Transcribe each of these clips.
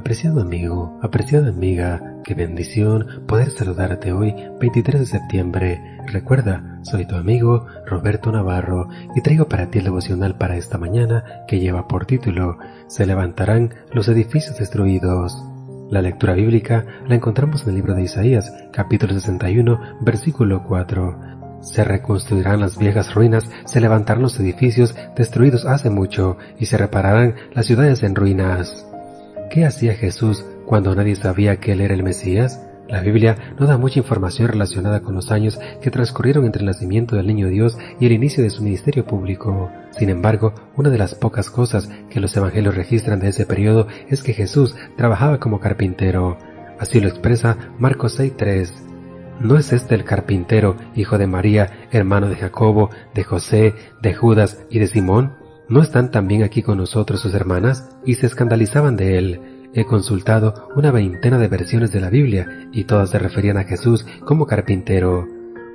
Apreciado amigo, apreciada amiga, qué bendición poder saludarte hoy, 23 de septiembre. Recuerda, soy tu amigo Roberto Navarro y traigo para ti el devocional para esta mañana que lleva por título Se levantarán los edificios destruidos. La lectura bíblica la encontramos en el libro de Isaías, capítulo 61, versículo 4. Se reconstruirán las viejas ruinas, se levantarán los edificios destruidos hace mucho y se repararán las ciudades en ruinas. ¿Qué hacía Jesús cuando nadie sabía que Él era el Mesías? La Biblia no da mucha información relacionada con los años que transcurrieron entre el nacimiento del niño Dios y el inicio de su ministerio público. Sin embargo, una de las pocas cosas que los evangelios registran de ese periodo es que Jesús trabajaba como carpintero. Así lo expresa Marcos 6.3. ¿No es este el carpintero, hijo de María, hermano de Jacobo, de José, de Judas y de Simón? ¿No están también aquí con nosotros sus hermanas? Y se escandalizaban de él. He consultado una veintena de versiones de la Biblia y todas se referían a Jesús como carpintero.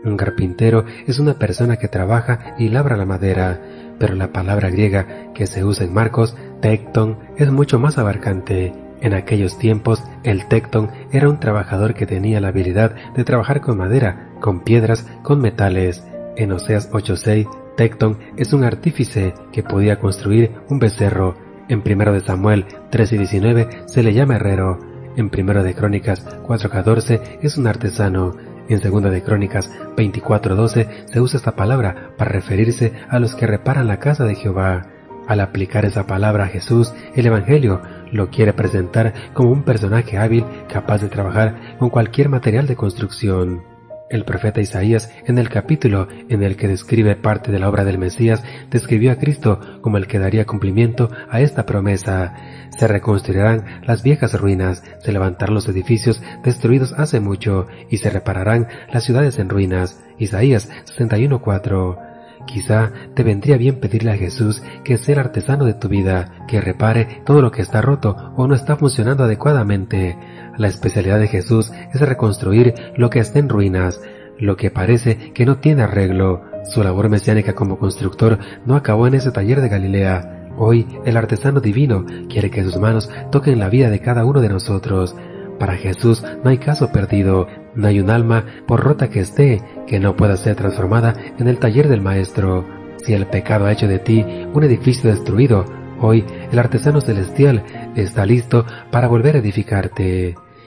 Un carpintero es una persona que trabaja y labra la madera, pero la palabra griega que se usa en Marcos, tecton, es mucho más abarcante. En aquellos tiempos, el tecton era un trabajador que tenía la habilidad de trabajar con madera, con piedras, con metales. En Oseas 8.6 Tecton es un artífice que podía construir un becerro. En 1 de Samuel 13 y 19 se le llama herrero. En 1 de Crónicas 4.14 es un artesano. En 2 de Crónicas 24.12 se usa esta palabra para referirse a los que reparan la casa de Jehová. Al aplicar esa palabra a Jesús, el Evangelio lo quiere presentar como un personaje hábil capaz de trabajar con cualquier material de construcción. El profeta Isaías, en el capítulo en el que describe parte de la obra del Mesías, describió a Cristo como el que daría cumplimiento a esta promesa. Se reconstruirán las viejas ruinas, se levantarán los edificios destruidos hace mucho, y se repararán las ciudades en ruinas. Isaías 61.4. Quizá te vendría bien pedirle a Jesús que sea el artesano de tu vida, que repare todo lo que está roto o no está funcionando adecuadamente. La especialidad de Jesús es reconstruir lo que está en ruinas, lo que parece que no tiene arreglo. Su labor mesiánica como constructor no acabó en ese taller de Galilea. Hoy el artesano divino quiere que sus manos toquen la vida de cada uno de nosotros. Para Jesús no hay caso perdido, no hay un alma, por rota que esté, que no pueda ser transformada en el taller del Maestro. Si el pecado ha hecho de ti un edificio destruido, hoy el artesano celestial está listo para volver a edificarte.